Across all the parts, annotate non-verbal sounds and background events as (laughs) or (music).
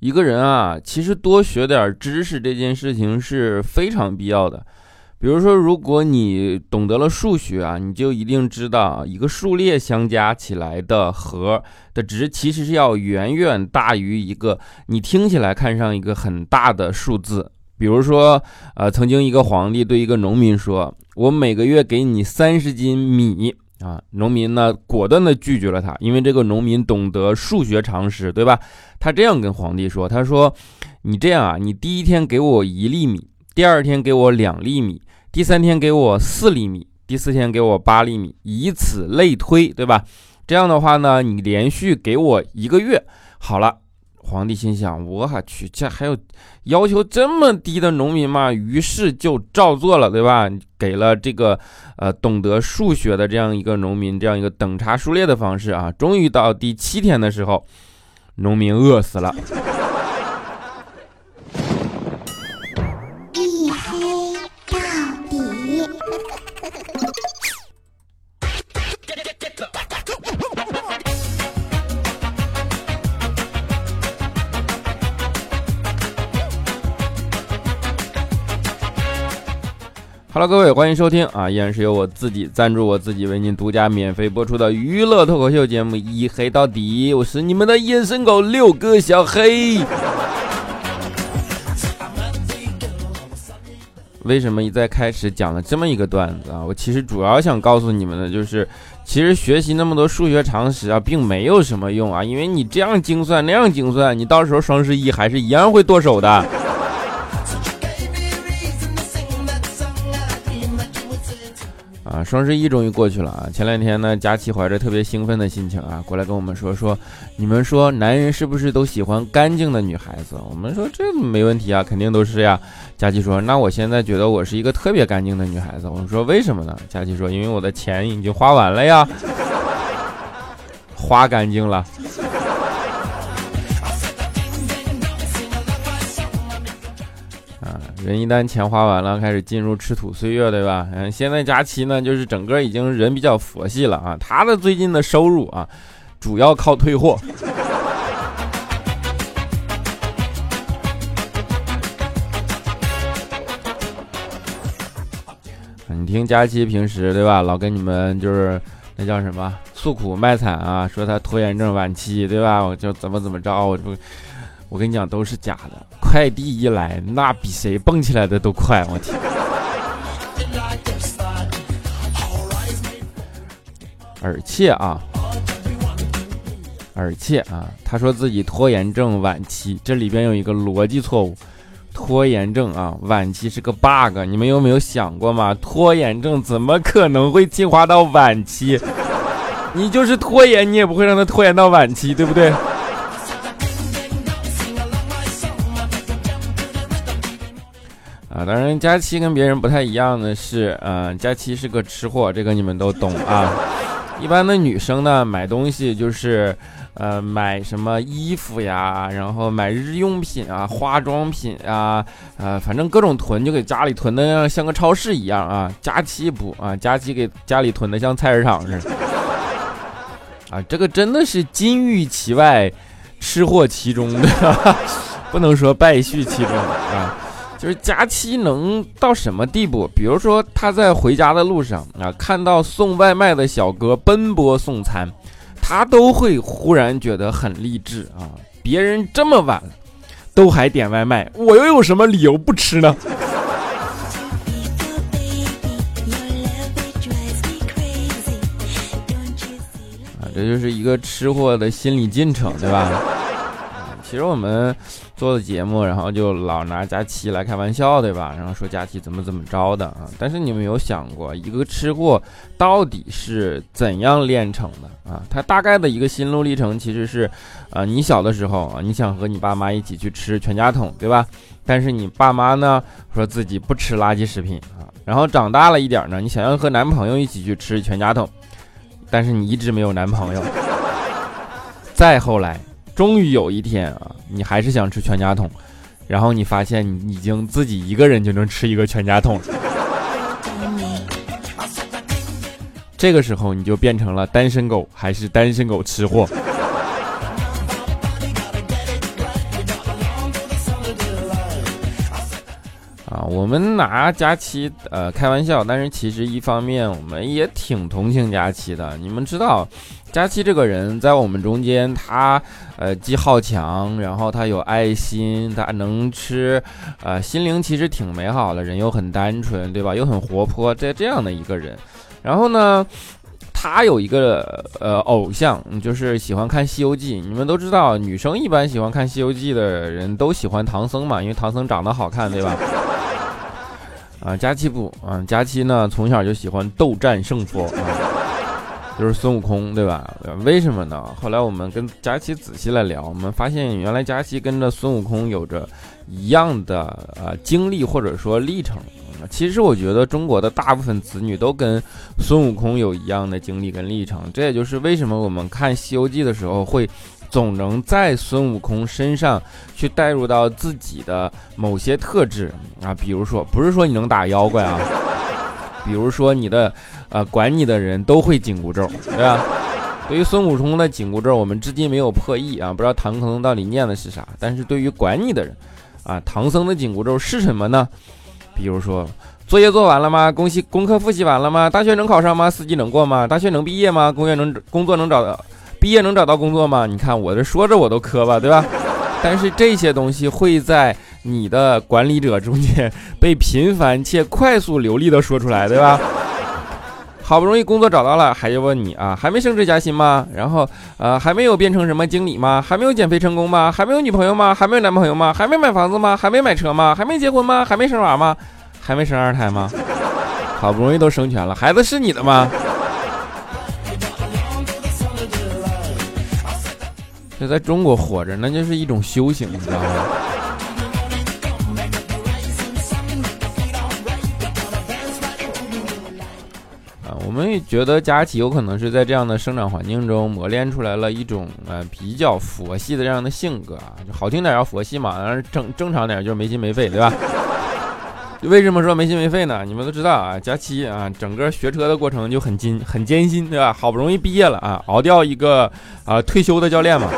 一个人啊，其实多学点知识这件事情是非常必要的。比如说，如果你懂得了数学啊，你就一定知道一个数列相加起来的和的值，其实是要远远大于一个你听起来看上一个很大的数字。比如说，呃，曾经一个皇帝对一个农民说：“我每个月给你三十斤米。”啊，农民呢果断地拒绝了他，因为这个农民懂得数学常识，对吧？他这样跟皇帝说：“他说，你这样啊，你第一天给我一粒米，第二天给我两粒米，第三天给我四粒米，第四天给我八粒米，以此类推，对吧？这样的话呢，你连续给我一个月，好了。”皇帝心想：“我去，这还有要求这么低的农民吗？”于是就照做了，对吧？给了这个呃懂得数学的这样一个农民这样一个等差数列的方式啊。终于到第七天的时候，农民饿死了。Hello，各位，欢迎收听啊！依然是由我自己赞助我自己为您独家免费播出的娱乐脱口秀节目《一黑到底》，我是你们的隐身狗六哥小黑。为什么一在开始讲了这么一个段子啊？我其实主要想告诉你们的就是，其实学习那么多数学常识啊，并没有什么用啊，因为你这样精算那样精算，你到时候双十一还是一样会剁手的。双十一终于过去了啊！前两天呢，佳琪怀着特别兴奋的心情啊，过来跟我们说说，你们说男人是不是都喜欢干净的女孩子？我们说这没问题啊，肯定都是呀。佳琪说，那我现在觉得我是一个特别干净的女孩子。我们说为什么呢？佳琪说，因为我的钱已经花完了呀，花干净了。人一旦钱花完了，开始进入吃土岁月，对吧？嗯，现在佳期呢，就是整个已经人比较佛系了啊。他的最近的收入啊，主要靠退货。你听佳期平时对吧，老跟你们就是那叫什么诉苦卖惨啊，说他拖延症晚期，对吧？我就怎么怎么着，我不。我跟你讲，都是假的。快递一来，那比谁蹦起来的都快。我天！而且啊，而且啊，他说自己拖延症晚期，这里边有一个逻辑错误。拖延症啊，晚期是个 bug。你们有没有想过吗？拖延症怎么可能会进化到晚期？你就是拖延，你也不会让他拖延到晚期，对不对？啊，当然，佳期跟别人不太一样的是，嗯，佳期是个吃货，这个你们都懂啊。一般的女生呢，买东西就是，呃，买什么衣服呀，然后买日用品啊，化妆品啊，呃，反正各种囤，就给家里囤的像个超市一样啊。佳期不啊，佳期给家里囤的像菜市场似的。啊，这个真的是金玉其外，吃货其中的，(laughs) 不能说败絮其中啊。就是佳期能到什么地步？比如说他在回家的路上啊，看到送外卖的小哥奔波送餐，他都会忽然觉得很励志啊！别人这么晚都还点外卖，我又有什么理由不吃呢？(laughs) 啊，这就是一个吃货的心理进程，对吧？其实我们。做的节目，然后就老拿佳期来开玩笑，对吧？然后说佳期怎么怎么着的啊？但是你们有想过，一个吃货到底是怎样练成的啊？他大概的一个心路历程其实是，啊，你小的时候啊，你想和你爸妈一起去吃全家桶，对吧？但是你爸妈呢说自己不吃垃圾食品啊。然后长大了一点呢，你想要和男朋友一起去吃全家桶，但是你一直没有男朋友。(laughs) 再后来。终于有一天啊，你还是想吃全家桶，然后你发现你已经自己一个人就能吃一个全家桶了，这个时候你就变成了单身狗，还是单身狗吃货？我们拿佳期呃开玩笑，但是其实一方面我们也挺同情佳期的。你们知道，佳期这个人在我们中间，他呃既好强，然后他有爱心，他能吃，呃心灵其实挺美好的，人又很单纯，对吧？又很活泼，这这样的一个人。然后呢？他有一个呃偶像，就是喜欢看《西游记》。你们都知道，女生一般喜欢看《西游记》的人都喜欢唐僧嘛，因为唐僧长得好看，对吧？啊，佳期不啊，佳期呢从小就喜欢斗战胜佛啊，就是孙悟空，对吧？为什么呢？后来我们跟佳期仔细来聊，我们发现原来佳期跟着孙悟空有着一样的呃经历或者说历程。其实我觉得中国的大部分子女都跟孙悟空有一样的经历跟历程，这也就是为什么我们看《西游记》的时候会总能在孙悟空身上去带入到自己的某些特质啊，比如说不是说你能打妖怪啊，(laughs) 比如说你的呃管你的人都会紧箍咒，对吧？对于孙悟空的紧箍咒，我们至今没有破译啊，不知道唐僧到底念的是啥。但是对于管你的人啊，唐僧的紧箍咒是什么呢？比如说，作业做完了吗？恭喜功课复习完了吗？大学能考上吗？四级能过吗？大学能毕业吗？工业能工作能找到？毕业能找到工作吗？你看我这说着我都磕巴，对吧？但是这些东西会在你的管理者中间被频繁且快速流利的说出来，对吧？好不容易工作找到了，还要问你啊，还没升职加薪吗？然后呃，还没有变成什么经理吗？还没有减肥成功吗？还没有女朋友吗？还没有男朋友吗？还没买房子吗？还没买车吗？还没结婚吗？还没生娃吗？还没生二胎吗？好不容易都生全了，孩子是你的吗？这在中国活着，那就是一种修行，你知道吗？啊，我们也觉得佳琪有可能是在这样的生长环境中磨练出来了一种呃比较佛系的这样的性格啊，就好听点叫佛系嘛，正正常点就是没心没肺，对吧？为什么说没心没肺呢？你们都知道啊，佳期啊，整个学车的过程就很艰很艰辛，对吧？好不容易毕业了啊，熬掉一个啊退休的教练嘛，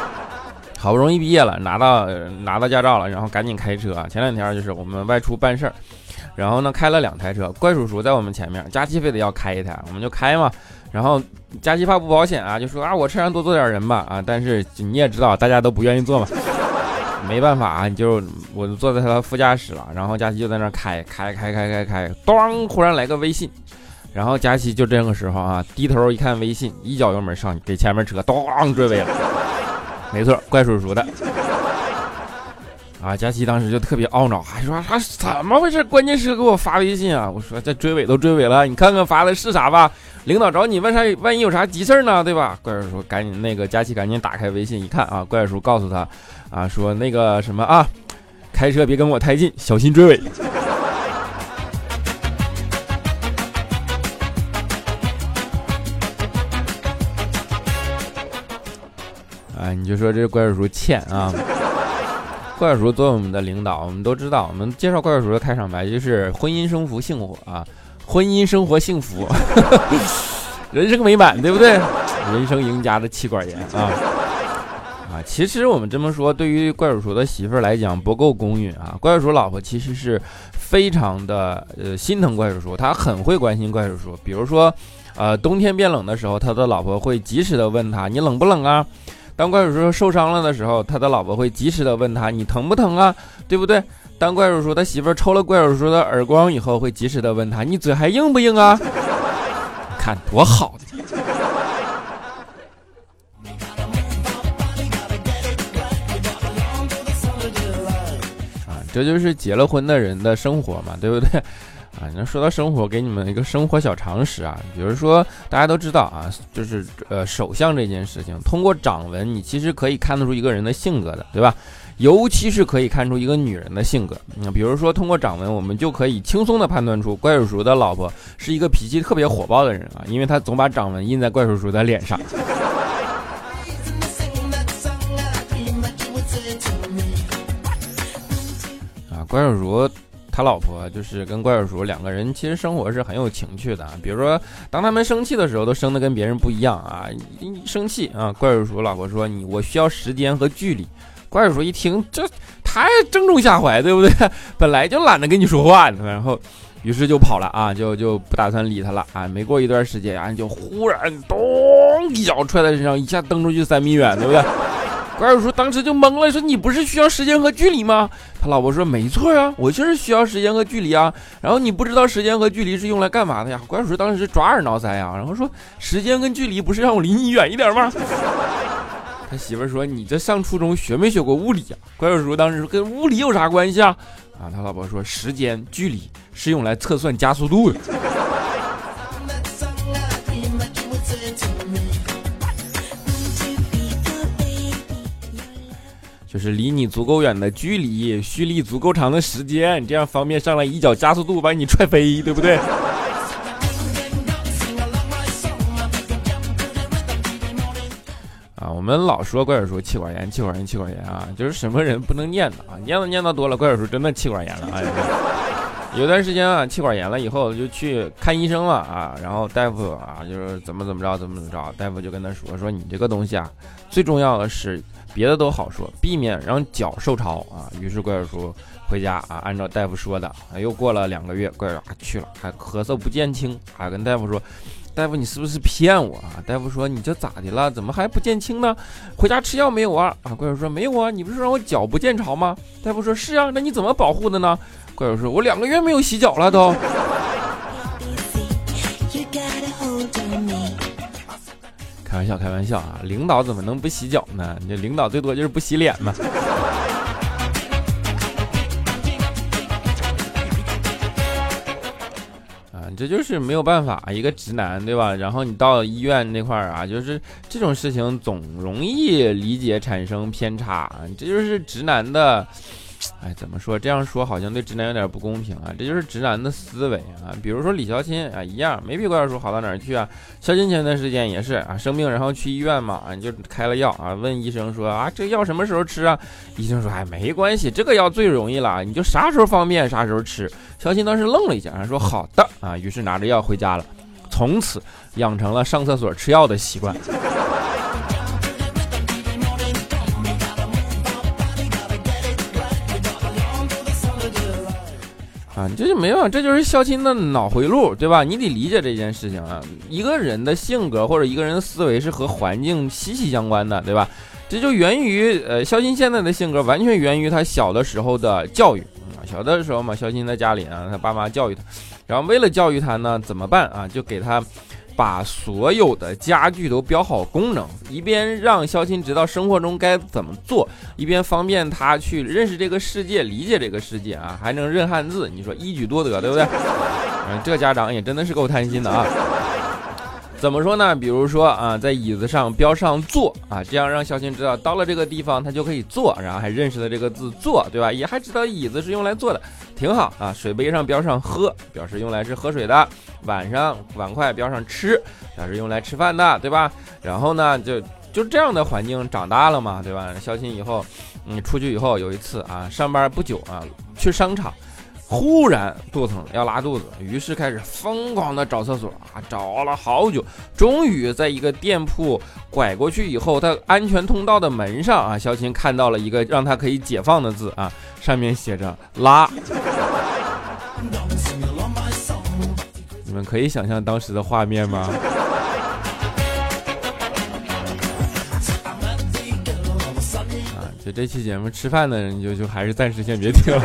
(laughs) 好不容易毕业了，拿到拿到驾照了，然后赶紧开车。前两天就是我们外出办事儿，然后呢开了两台车，怪叔叔在我们前面，佳期非得要开一台，我们就开嘛。然后佳期怕不保险啊，就说啊我车上多坐点人吧啊，但是你也知道大家都不愿意坐嘛。没办法啊，你就我就坐在他的副驾驶了，然后佳琪就在那开开开开开开，咣，忽然来个微信，然后佳琪就这个时候啊，低头一看微信，一脚油门上去，给前面车咣追尾了，没错，怪叔叔的。啊，佳琪当时就特别懊恼，还说他怎么回事？关键时刻给我发微信啊！我说这追尾都追尾了，你看看发的是啥吧？领导找你问啥？万一有啥急事呢？对吧？怪叔叔赶紧那个佳琪赶紧打开微信一看啊，怪叔叔告诉他啊说那个什么啊，开车别跟我太近，小心追尾。啊，(laughs) 你就说这怪叔叔欠啊。怪叔作为我们的领导，我们都知道，我们介绍怪叔的开场白就是“婚姻生福幸福啊，婚姻生活幸福，(laughs) 人生美满，对不对？(laughs) 人生赢家的妻管严啊啊！其实我们这么说，对于怪叔叔的媳妇儿来讲不够公允啊。怪叔叔老婆其实是非常的呃心疼怪叔叔，他很会关心怪叔叔。比如说，呃，冬天变冷的时候，他的老婆会及时的问他：“你冷不冷啊？”当怪叔叔受伤了的时候，他的老婆会及时的问他：“你疼不疼啊？对不对？”当怪叔叔他媳妇抽了怪叔叔的耳光以后，会及时的问他：“你嘴还硬不硬啊？”看多好啊！这就是结了婚的人的生活嘛，对不对？啊，那说到生活，给你们一个生活小常识啊，比如说大家都知道啊，就是呃手相这件事情，通过掌纹，你其实可以看得出一个人的性格的，对吧？尤其是可以看出一个女人的性格。那比如说通过掌纹，我们就可以轻松的判断出怪叔叔的老婆是一个脾气特别火爆的人啊，因为他总把掌纹印在怪叔叔的脸上。(laughs) 啊，怪叔叔。他老婆就是跟怪叔叔两个人，其实生活是很有情趣的。比如说，当他们生气的时候，都生的跟别人不一样啊！生气啊，怪叔叔老婆说：“你我需要时间和距离。”怪叔叔一听，这太正中下怀，对不对？(laughs) 本来就懒得跟你说话，然后。于是就跑了啊，就就不打算理他了啊。没过一段时间啊，就忽然咚一脚踹在身上，一下蹬出去三米远，对不对？怪叔叔当时就懵了，说：“你不是需要时间和距离吗？”他老婆说：“没错啊，我就是需要时间和距离啊。”然后你不知道时间和距离是用来干嘛的呀？怪叔叔当时是抓耳挠腮啊，然后说：“时间跟距离不是让我离你远一点吗？” (laughs) 他媳妇说：“你这上初中学没学过物理啊？”怪叔叔当时说：“跟物理有啥关系啊？”啊，他老婆说：“时间距离是用来测算加速度的，就是离你足够远的距离，蓄力足够长的时间，这样方便上来一脚加速度把你踹飞，对不对？”啊，我们老说怪叔叔气管炎，气管炎，气管炎啊，就是什么人不能念叨啊，念叨念叨多了，怪叔叔真的气管炎了。哎，有段时间啊，气管炎了以后就去看医生了啊，然后大夫啊就是怎么怎么着，怎么怎么着，大夫就跟他说说你这个东西啊，最重要的是别的都好说，避免让脚受潮啊。于是怪叔叔回家啊，按照大夫说的啊，又过了两个月，怪叔叔去了，还咳嗽不见轻，还跟大夫说。大夫，你是不是骗我啊？大夫说：“你这咋的了？怎么还不见轻呢？回家吃药没有啊？”啊，怪叔说：“没有啊，你不是让我脚不见潮吗？”大夫说：“是啊，那你怎么保护的呢？”怪叔说：“我两个月没有洗脚了都。”开玩笑，开玩笑啊！领导怎么能不洗脚呢？这领导最多就是不洗脸嘛。啊这就是没有办法，一个直男，对吧？然后你到医院那块儿啊，就是这种事情总容易理解产生偏差，这就是直男的。哎，怎么说？这样说好像对直男有点不公平啊！这就是直男的思维啊。比如说李小钦啊，一样没比怪叔好到哪儿去啊。小钦前段时间也是啊，生病然后去医院嘛，啊就开了药啊，问医生说啊，这药什么时候吃啊？医生说哎，没关系，这个药最容易了，你就啥时候方便啥时候吃。小钦当时愣了一下，说好的啊，于是拿着药回家了，从此养成了上厕所吃药的习惯。啊，这就没有，这就是孝亲的脑回路，对吧？你得理解这件事情啊。一个人的性格或者一个人的思维是和环境息息相关的，对吧？这就源于呃，孝亲现在的性格完全源于他小的时候的教育啊。小的时候嘛，孝亲在家里啊，他爸妈教育他，然后为了教育他呢，怎么办啊？就给他。把所有的家具都标好功能，一边让肖钦知道生活中该怎么做，一边方便他去认识这个世界、理解这个世界啊，还能认汉字。你说一举多得，对不对？嗯，这家长也真的是够贪心的啊。怎么说呢？比如说啊，在椅子上标上坐啊，这样让肖新知道到了这个地方他就可以坐，然后还认识了这个字坐，对吧？也还知道椅子是用来坐的，挺好啊。水杯上标上喝，表示用来是喝水的；碗上碗筷标上吃，表示用来吃饭的，对吧？然后呢，就就这样的环境长大了嘛，对吧？肖新以后，嗯，出去以后有一次啊，上班不久啊，去商场。忽然肚子疼要拉肚子，于是开始疯狂的找厕所啊，找了好久，终于在一个店铺拐过去以后，他安全通道的门上啊，小琴看到了一个让他可以解放的字啊，上面写着拉。你们可以想象当时的画面吗？啊，就这期节目吃饭的人就就还是暂时先别听了。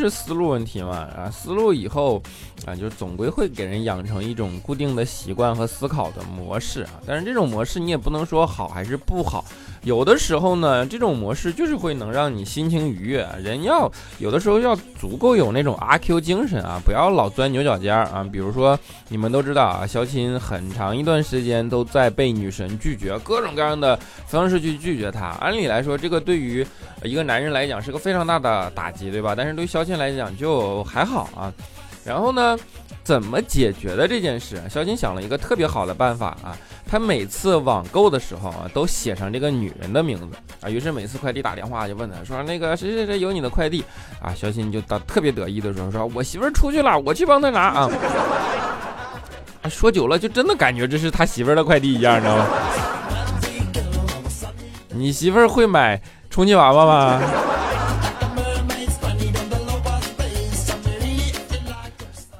是思路问题嘛？啊，思路以后啊，就总归会给人养成一种固定的习惯和思考的模式啊。但是这种模式你也不能说好还是不好。有的时候呢，这种模式就是会能让你心情愉悦。人要有的时候要足够有那种阿 Q 精神啊，不要老钻牛角尖儿啊。比如说，你们都知道啊，肖钦很长一段时间都在被女神拒绝，各种各样的方式去拒绝她。按理来说，这个对于一个男人来讲是个非常大的打击，对吧？但是对肖钦来讲就还好啊。然后呢，怎么解决的这件事？肖钦想了一个特别好的办法啊。他每次网购的时候啊，都写上这个女人的名字啊。于是每次快递打电话就问他说：“那个谁谁谁有你的快递啊？”小新就特特别得意的时候说：“我媳妇儿出去了，我去帮她拿啊。”说久了就真的感觉这是他媳妇儿的快递一样，你知道吗？你媳妇儿会买充气娃娃吗？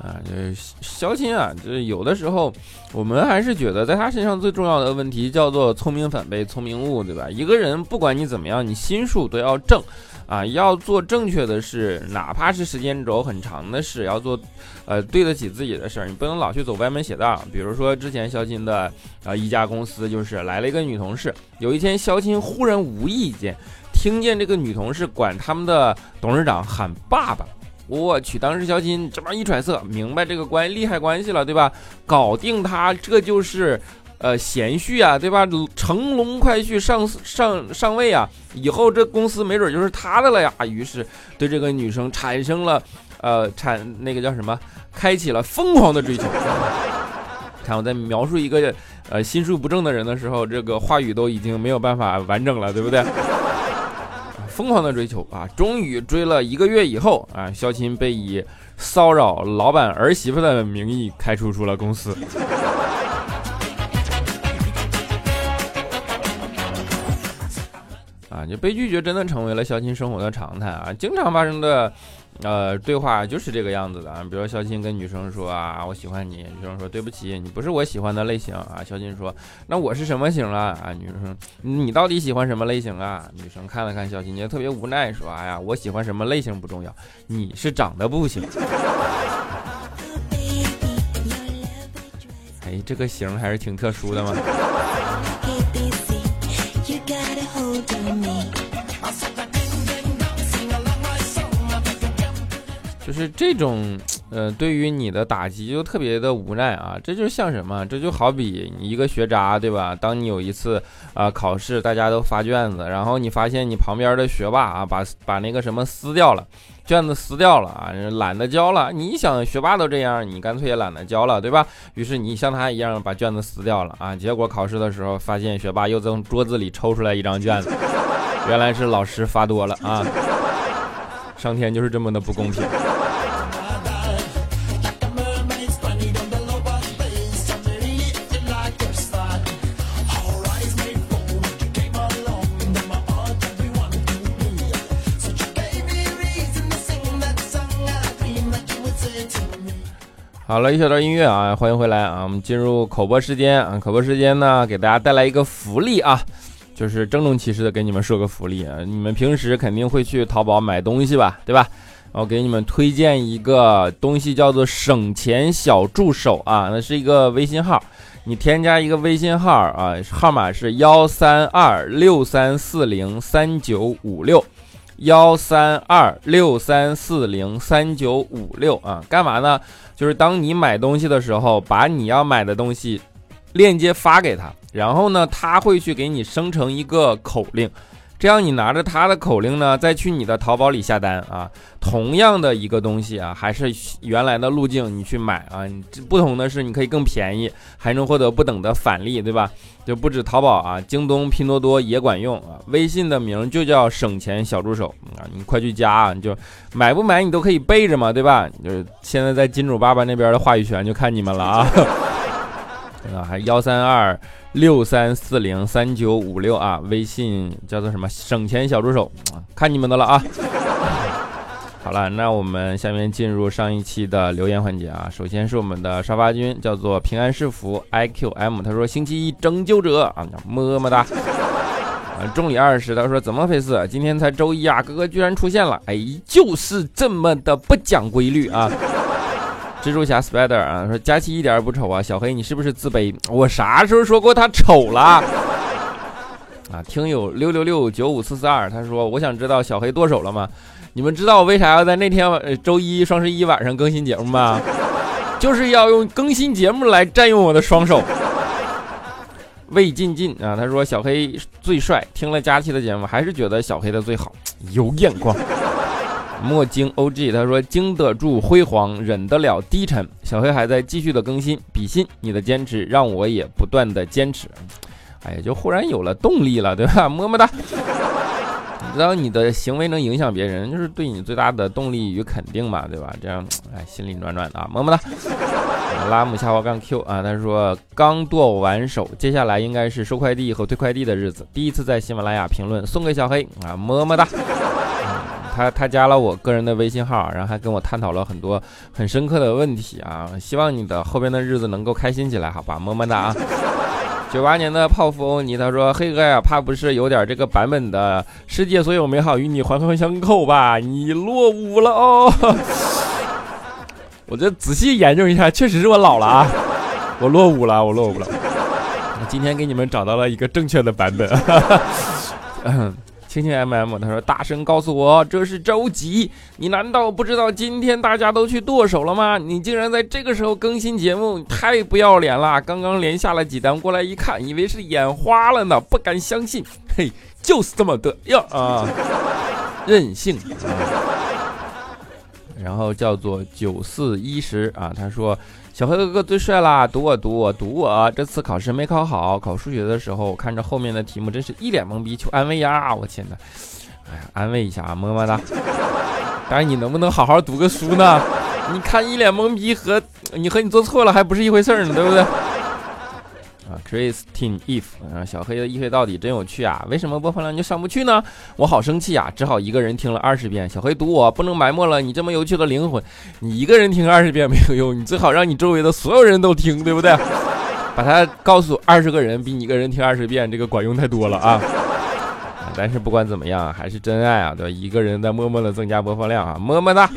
啊，这肖钦啊，这有的时候我们还是觉得在他身上最重要的问题叫做聪明反被聪明误，对吧？一个人不管你怎么样，你心术都要正。啊，要做正确的事，哪怕是时间轴很长的事，要做，呃，对得起自己的事儿，你不能老去走歪门邪道。比如说之前肖钦的，呃，一家公司就是来了一个女同事，有一天肖钦忽然无意间听见这个女同事管他们的董事长喊爸爸，我去，当时肖金这么一揣测，明白这个关利害关系了，对吧？搞定他，这就是。呃，贤婿啊，对吧？乘龙快婿上上上位啊，以后这公司没准就是他的了呀。于是对这个女生产生了，呃，产那个叫什么？开启了疯狂的追求。看我在描述一个呃心术不正的人的时候，这个话语都已经没有办法完整了，对不对？疯狂的追求啊，终于追了一个月以后啊，肖琴被以骚扰老板儿媳妇的名义开除出了公司。啊就被拒绝真的成为了肖琴生活的常态啊！经常发生的，呃，对话就是这个样子的啊。比如肖钦跟女生说啊，我喜欢你，女生说对不起，你不是我喜欢的类型啊。肖钦说，那我是什么型啊？啊，女生，你到底喜欢什么类型啊？女生看了看肖钦，就特别无奈说，哎呀，我喜欢什么类型不重要，你是长得不行。(laughs) 哎，这个型还是挺特殊的嘛。就是这种，呃，对于你的打击就特别的无奈啊！这就像什么？这就好比你一个学渣，对吧？当你有一次啊考试，大家都发卷子，然后你发现你旁边的学霸啊把把那个什么撕掉了，卷子撕掉了啊，懒得交了。你想学霸都这样，你干脆也懒得交了，对吧？于是你像他一样把卷子撕掉了啊，结果考试的时候发现学霸又从桌子里抽出来一张卷子，原来是老师发多了啊！上天就是这么的不公平。好了，一小段音乐啊，欢迎回来啊！我们进入口播时间啊，口播时间呢，给大家带来一个福利啊，就是郑重其事的给你们说个福利啊！你们平时肯定会去淘宝买东西吧，对吧？我给你们推荐一个东西，叫做省钱小助手啊，那是一个微信号，你添加一个微信号啊，号码是幺三二六三四零三九五六，幺三二六三四零三九五六啊，干嘛呢？就是当你买东西的时候，把你要买的东西链接发给他，然后呢，他会去给你生成一个口令，这样你拿着他的口令呢，再去你的淘宝里下单啊，同样的一个东西啊，还是原来的路径你去买啊，不同的是你可以更便宜，还能获得不等的返利，对吧？就不止淘宝啊，京东、拼多多也管用啊。微信的名就叫省钱小助手啊，你快去加啊！你就买不买你都可以备着嘛，对吧？就是现在在金主爸爸那边的话语权就看你们了啊！(laughs) 啊，还幺三二六三四零三九五六啊，微信叫做什么省钱小助手啊，看你们的了啊！(laughs) 好了，那我们下面进入上一期的留言环节啊。首先是我们的沙发君，叫做平安是福 IQM，他说星期一拯救者啊，么么哒。啊，重理二十，他说怎么回事？今天才周一啊，哥哥居然出现了，哎，就是这么的不讲规律啊。蜘蛛侠 Spider 啊，说佳期一点也不丑啊，小黑你是不是自卑？我啥时候说过他丑了？啊，听友六六六九五四四二，他说我想知道小黑剁手了吗？你们知道我为啥要在那天晚周一双十一晚上更新节目吗？就是要用更新节目来占用我的双手。魏进进啊，他说小黑最帅，听了佳期的节目还是觉得小黑的最好，有眼光。莫惊 OG 他说经得住辉煌，忍得了低沉。小黑还在继续的更新，比心你的坚持让我也不断的坚持。哎呀，就忽然有了动力了，对吧？(laughs) 么么哒。知道你的行为能影响别人，就是对你最大的动力与肯定嘛，对吧？这样，哎，心里暖暖的啊，么么哒。拉姆下滑杠 Q 啊，他说刚剁完手，接下来应该是收快递和退快递的日子。第一次在喜马拉雅评论，送给小黑啊，么么哒。他他加了我个人的微信号，然后还跟我探讨了很多很深刻的问题啊。希望你的后边的日子能够开心起来，好吧，么么哒啊。九八年的泡芙欧尼他说黑哥呀，怕不是有点这个版本的世界所有美好与你环环相扣吧？你落伍了哦。我这仔细研究一下，确实是我老了啊，我落伍了，我落伍了。今天给你们找到了一个正确的版本。(laughs) 青青 M M 他说：“大声告诉我，这是周几？你难道不知道今天大家都去剁手了吗？你竟然在这个时候更新节目，太不要脸了！刚刚连下了几单，过来一看，以为是眼花了呢，不敢相信。嘿，就是这么的呀啊，任性。”然后叫做九四一十啊，他说小黑哥哥最帅啦，读我读我读我，这次考试没考好，考数学的时候看着后面的题目，真是一脸懵逼，求安慰呀！我天呐，哎呀，安慰一下啊，么么哒。但是你能不能好好读个书呢？你看一脸懵逼和你和你做错了还不是一回事呢，对不对？啊，Christine Eve，啊，小黑的一黑到底真有趣啊！为什么播放量就上不去呢？我好生气啊！只好一个人听了二十遍。小黑读我不能埋没了你这么有趣的灵魂，你一个人听二十遍没有用，你最好让你周围的所有人都听，对不对？把它告诉二十个人，比你一个人听二十遍这个管用太多了啊！但是不管怎么样，还是真爱啊，对吧？一个人在默默的增加播放量啊，么么哒。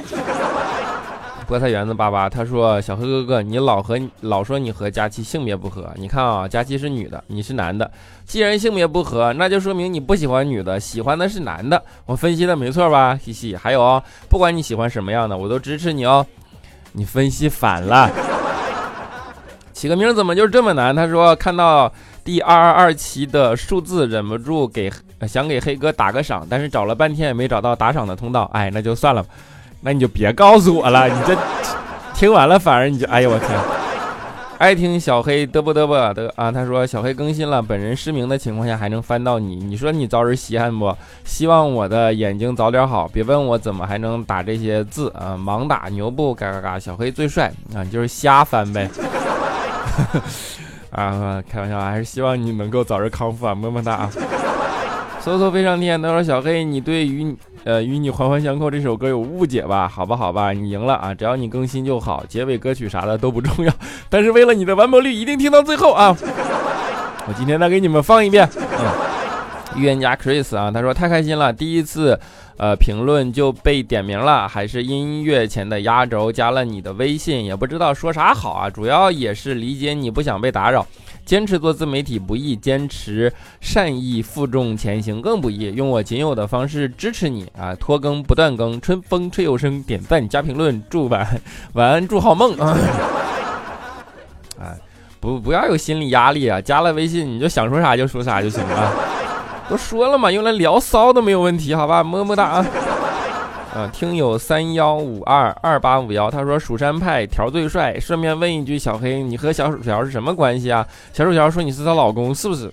菠菜园子爸爸他说：“小黑哥哥，你老和老说你和佳期性别不合，你看啊，佳期是女的，你是男的。既然性别不合，那就说明你不喜欢女的，喜欢的是男的。我分析的没错吧？嘻嘻。还有哦，不管你喜欢什么样的，我都支持你哦。你分析反了，起个名怎么就这么难？他说看到第二二二期的数字，忍不住给想给黑哥打个赏，但是找了半天也没找到打赏的通道。哎，那就算了。”那你就别告诉我了，你这听完了反而你就哎呦我天，爱听小黑嘚啵嘚啵的啊，他说小黑更新了，本人失明的情况下还能翻到你，你说你招人稀罕不？希望我的眼睛早点好，别问我怎么还能打这些字啊，盲打牛不？嘎嘎嘎，小黑最帅啊，就是瞎翻呗。(laughs) 啊，开玩笑，还是希望你能够早日康复啊，么么哒啊。嗖嗖飞上天，他说小黑，你对于。呃，与你环环相扣这首歌有误解吧？好吧，好吧，你赢了啊！只要你更新就好，结尾歌曲啥的都不重要。但是为了你的完播率，一定听到最后啊！(laughs) 我今天再给你们放一遍。嗯，预言家 Chris 啊，他说太开心了，第一次呃评论就被点名了，还是音乐前的压轴，加了你的微信，也不知道说啥好啊。主要也是理解你不想被打扰。坚持做自媒体不易，坚持善意负重前行更不易。用我仅有的方式支持你啊！拖更不断更，春风吹又生，点赞加评论，祝晚晚安，祝好梦啊！(laughs) 哎，不不要有心理压力啊！加了微信你就想说啥就说啥就行了。都说了嘛，用来聊骚都没有问题，好吧？么么哒啊！啊，听友三幺五二二八五幺，他说蜀山派条最帅。顺便问一句，小黑，你和小薯条是什么关系啊？小薯条说你是他老公，是不是？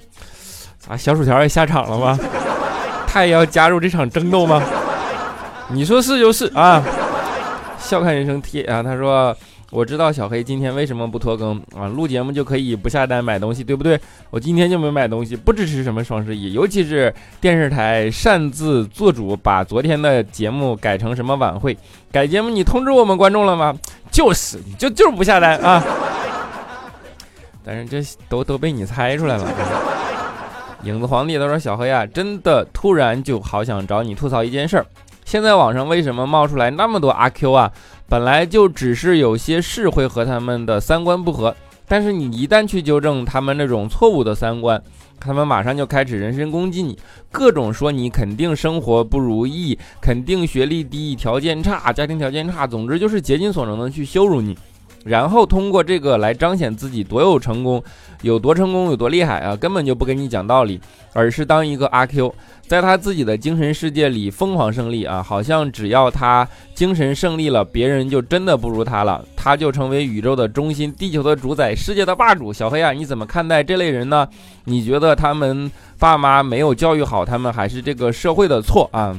啊，小薯条也下场了吗？他也要加入这场争斗吗？你说是就是啊。笑看人生贴啊，他说。我知道小黑今天为什么不拖更啊？录节目就可以不下单买东西，对不对？我今天就没买东西，不支持什么双十一，尤其是电视台擅自做主，把昨天的节目改成什么晚会。改节目你通知我们观众了吗？就是，就就是不下单啊！但是这都都被你猜出来了。影子皇帝都说小黑啊，真的突然就好想找你吐槽一件事儿。现在网上为什么冒出来那么多阿 Q 啊？本来就只是有些事会和他们的三观不合，但是你一旦去纠正他们那种错误的三观，他们马上就开始人身攻击你，各种说你肯定生活不如意，肯定学历低，条件差，家庭条件差，总之就是竭尽所能的去羞辱你。然后通过这个来彰显自己多有成功，有多成功有多厉害啊！根本就不跟你讲道理，而是当一个阿 Q，在他自己的精神世界里疯狂胜利啊！好像只要他精神胜利了，别人就真的不如他了，他就成为宇宙的中心、地球的主宰、世界的霸主。小黑啊，你怎么看待这类人呢？你觉得他们爸妈没有教育好他们，还是这个社会的错啊？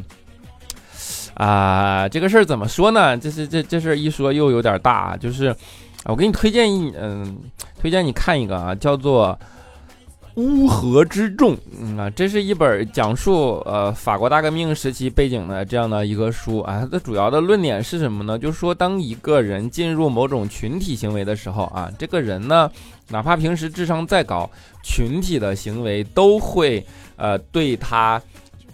啊，这个事儿怎么说呢？这是这这事儿一说又有点大，就是，我给你推荐一，嗯，推荐你看一个啊，叫做《乌合之众》嗯啊，这是一本讲述呃法国大革命时期背景的这样的一个书啊。它的主要的论点是什么呢？就是说，当一个人进入某种群体行为的时候啊，这个人呢，哪怕平时智商再高，群体的行为都会呃对他。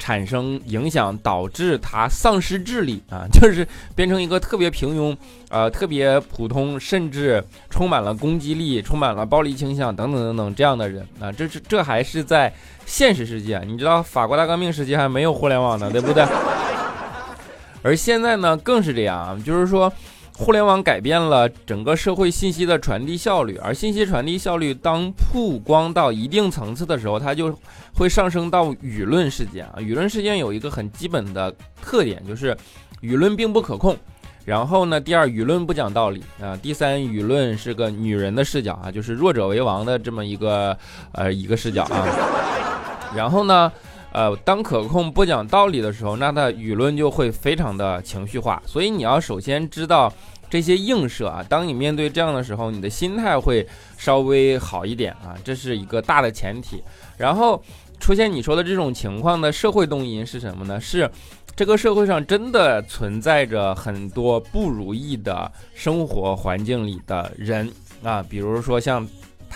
产生影响，导致他丧失智力啊，(laughs) 就是变成一个特别平庸、呃特别普通，甚至充满了攻击力、充满了暴力倾向等等等等这样的人啊。这是这还是在现实世界，你知道法国大革命时期还没有互联网呢，对不对？(laughs) 而现在呢，更是这样啊，就是说。互联网改变了整个社会信息的传递效率，而信息传递效率当曝光到一定层次的时候，它就会上升到舆论事件啊。舆论事件有一个很基本的特点，就是舆论并不可控。然后呢，第二，舆论不讲道理啊。第三，舆论是个女人的视角啊，就是弱者为王的这么一个呃一个视角啊。然后呢，呃，当可控不讲道理的时候，那它舆论就会非常的情绪化。所以你要首先知道。这些映射啊，当你面对这样的时候，你的心态会稍微好一点啊，这是一个大的前提。然后出现你说的这种情况的社会动因是什么呢？是这个社会上真的存在着很多不如意的生活环境里的人啊，比如说像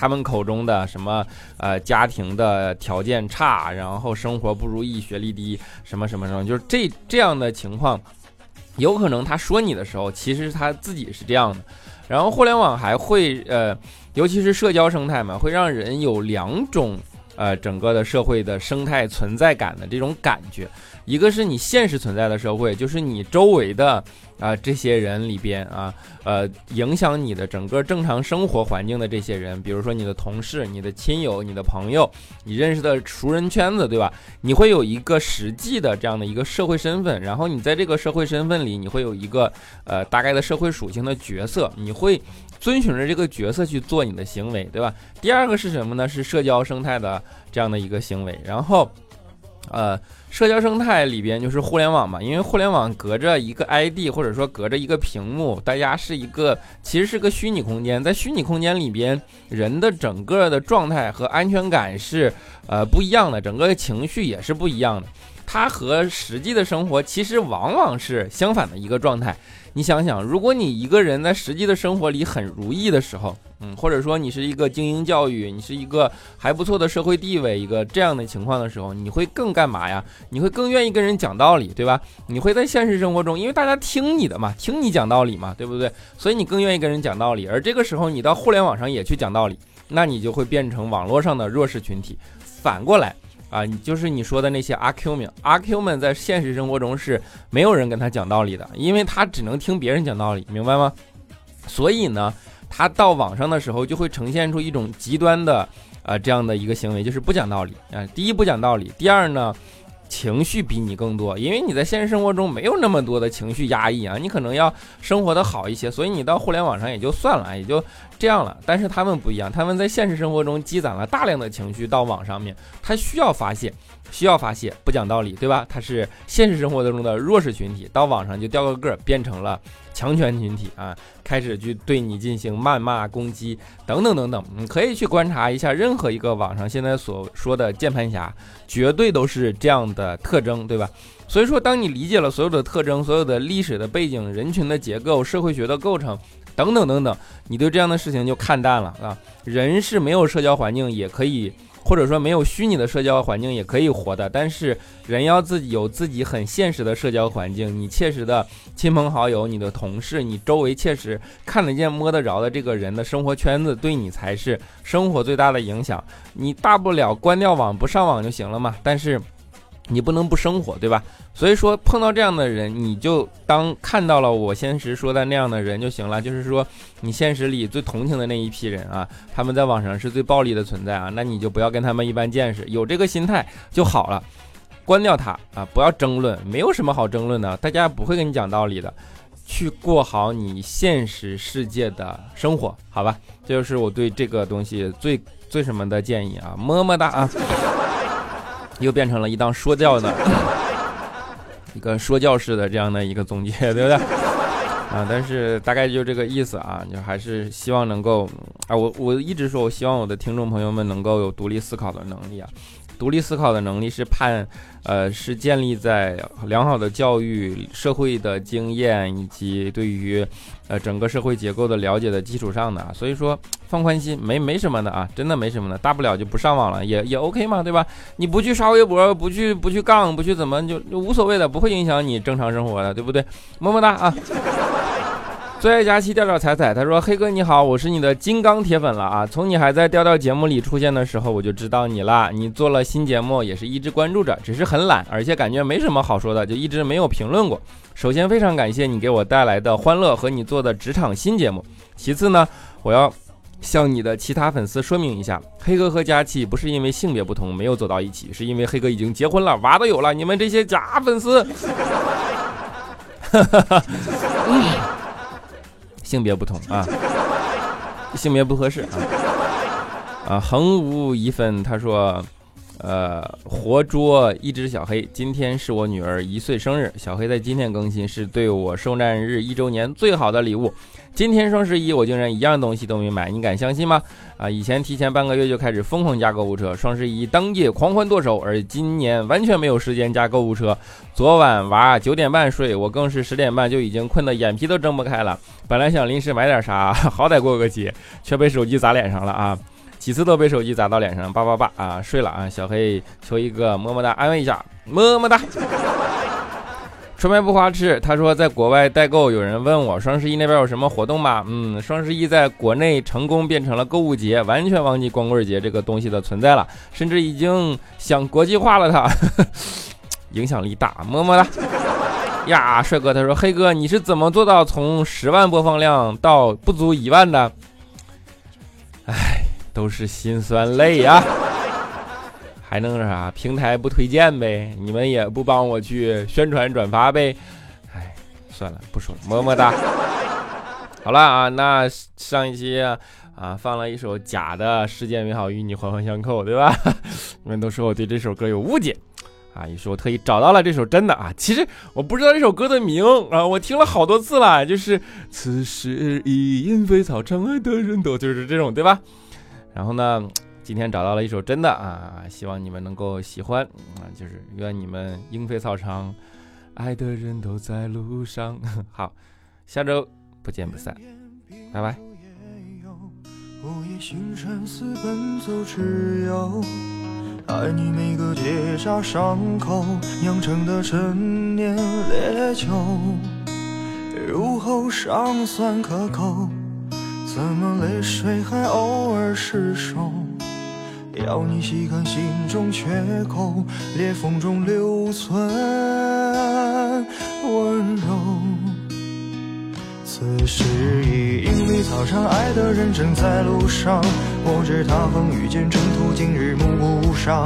他们口中的什么呃家庭的条件差，然后生活不如意，学历低，什么什么什么，就是这这样的情况。有可能他说你的时候，其实他自己是这样的。然后互联网还会呃，尤其是社交生态嘛，会让人有两种呃整个的社会的生态存在感的这种感觉。一个是你现实存在的社会，就是你周围的啊这些人里边啊，呃，影响你的整个正常生活环境的这些人，比如说你的同事、你的亲友、你的朋友、你认识的熟人圈子，对吧？你会有一个实际的这样的一个社会身份，然后你在这个社会身份里，你会有一个呃大概的社会属性的角色，你会遵循着这个角色去做你的行为，对吧？第二个是什么呢？是社交生态的这样的一个行为，然后。呃，社交生态里边就是互联网嘛，因为互联网隔着一个 ID 或者说隔着一个屏幕，大家是一个其实是个虚拟空间，在虚拟空间里边，人的整个的状态和安全感是呃不一样的，整个情绪也是不一样的，它和实际的生活其实往往是相反的一个状态。你想想，如果你一个人在实际的生活里很如意的时候，嗯，或者说你是一个精英教育，你是一个还不错的社会地位，一个这样的情况的时候，你会更干嘛呀？你会更愿意跟人讲道理，对吧？你会在现实生活中，因为大家听你的嘛，听你讲道理嘛，对不对？所以你更愿意跟人讲道理。而这个时候，你到互联网上也去讲道理，那你就会变成网络上的弱势群体。反过来。啊，你就是你说的那些阿 Q 们，阿 Q 们在现实生活中是没有人跟他讲道理的，因为他只能听别人讲道理，明白吗？所以呢，他到网上的时候就会呈现出一种极端的，呃，这样的一个行为，就是不讲道理啊。第一不讲道理，第二呢，情绪比你更多，因为你在现实生活中没有那么多的情绪压抑啊，你可能要生活的好一些，所以你到互联网上也就算了，也就。这样了，但是他们不一样，他们在现实生活中积攒了大量的情绪到网上面，他需要发泄，需要发泄，不讲道理，对吧？他是现实生活当中的弱势群体，到网上就掉个个儿，变成了强权群体啊，开始去对你进行谩骂、攻击等等等等。你可以去观察一下，任何一个网上现在所说的键盘侠，绝对都是这样的特征，对吧？所以说，当你理解了所有的特征、所有的历史的背景、人群的结构、社会学的构成。等等等等，你对这样的事情就看淡了啊！人是没有社交环境也可以，或者说没有虚拟的社交环境也可以活的，但是人要自己有自己很现实的社交环境，你切实的亲朋好友、你的同事、你周围切实看得见摸得着的这个人的生活圈子，对你才是生活最大的影响。你大不了关掉网不上网就行了嘛，但是。你不能不生活，对吧？所以说碰到这样的人，你就当看到了我现实说的那样的人就行了。就是说，你现实里最同情的那一批人啊，他们在网上是最暴力的存在啊，那你就不要跟他们一般见识，有这个心态就好了。关掉他啊，不要争论，没有什么好争论的，大家不会跟你讲道理的，去过好你现实世界的生活，好吧？这就是我对这个东西最最什么的建议啊，么么哒啊！又变成了一档说教的，(laughs) 一个说教式的这样的一个总结，对不对？啊，但是大概就这个意思啊，就还是希望能够啊，我我一直说，我希望我的听众朋友们能够有独立思考的能力啊。独立思考的能力是判，呃，是建立在良好的教育、社会的经验以及对于，呃，整个社会结构的了解的基础上的。所以说，放宽心，没没什么的啊，真的没什么的，大不了就不上网了，也也 OK 嘛，对吧？你不去刷微博，不去不去杠，不去怎么就就无所谓的，不会影响你正常生活的，对不对？么么哒啊！最爱佳期调调彩彩，他说：“黑哥你好，我是你的金刚铁粉了啊！从你还在调调节目里出现的时候，我就知道你了。你做了新节目，也是一直关注着，只是很懒，而且感觉没什么好说的，就一直没有评论过。首先非常感谢你给我带来的欢乐和你做的职场新节目。其次呢，我要向你的其他粉丝说明一下，黑哥和佳期不是因为性别不同没有走到一起，是因为黑哥已经结婚了，娃都有了。你们这些假粉丝。”哈哈哈。性别不同啊，性别不合适啊啊！横无一分，他说，呃，活捉一只小黑。今天是我女儿一岁生日，小黑在今天更新是对我受难日一周年最好的礼物。今天双十一，我竟然一样东西都没买，你敢相信吗？啊，以前提前半个月就开始疯狂加购物车，双十一当夜狂欢剁手，而今年完全没有时间加购物车。昨晚娃九点半睡，我更是十点半就已经困得眼皮都睁不开了。本来想临时买点啥，(laughs) 好歹过个节，却被手机砸脸上了啊！几次都被手机砸到脸上，叭叭叭啊！睡了啊，小黑求一个么么哒，安慰一下，么么哒。纯白不花痴，他说在国外代购，有人问我双十一那边有什么活动吗？嗯，双十一在国内成功变成了购物节，完全忘记光棍节这个东西的存在了，甚至已经想国际化了。它 (laughs) 影响力大，么么哒呀，帅哥，他说黑哥，你是怎么做到从十万播放量到不足一万的？哎，都是心酸泪呀。还能啥？平台不推荐呗，你们也不帮我去宣传转发呗。哎，算了，不说了，么么哒。好了啊，那上一期啊放了一首假的《世界美好与你环环相扣》，对吧？(laughs) 你们都说我对这首歌有误解啊，于是我特意找到了这首真的啊。其实我不知道这首歌的名啊，我听了好多次了，就是此时已莺飞草长，爱的人都就是这种，对吧？然后呢？今天找到了一首真的啊，希望你们能够喜欢啊，就是愿你们莺飞草长，爱的人都在路上。(laughs) 好，下周不见不散，拜拜。爱你每个结痂伤口酿成的陈年烈酒，入喉尚算可口，怎么泪水还偶尔失守？要你细看心中缺口，裂缝中留存温柔。此时已莺飞草长，爱的人正在路上。我知他风雨兼程途，经日暮不赏。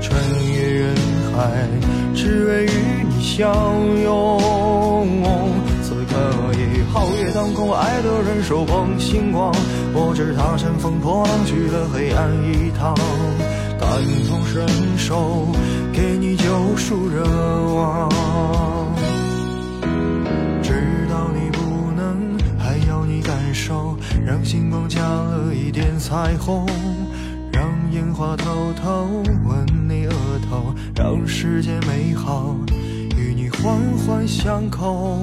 穿越人海，只为与你相拥。可以皓月当空，爱的人手捧星光。我知他乘风破浪去了黑暗一趟，感同身受，给你救赎热望。知道你不能，还要你感受，让星光加了一点彩虹，让烟花偷偷吻你额头，让世界美好与你环环相扣。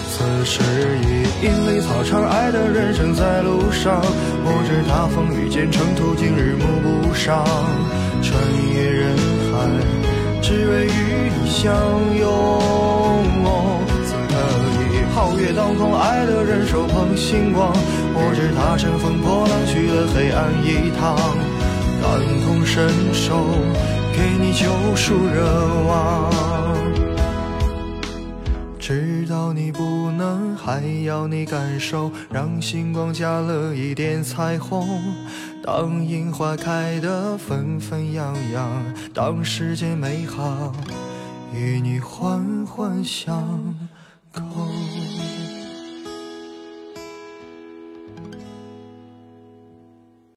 此时已莺飞草长，爱的人正在路上。我知他风雨兼程途，经日暮不赏。穿越人海，只为与你相拥。此刻已皓月当空，爱的人手捧星光。我知他乘风破浪去了黑暗一趟，感同身受，给你救赎热望。还要你感受，让星光加了一点彩虹。当樱花开得纷纷扬扬，当世界美好，与你环环相扣。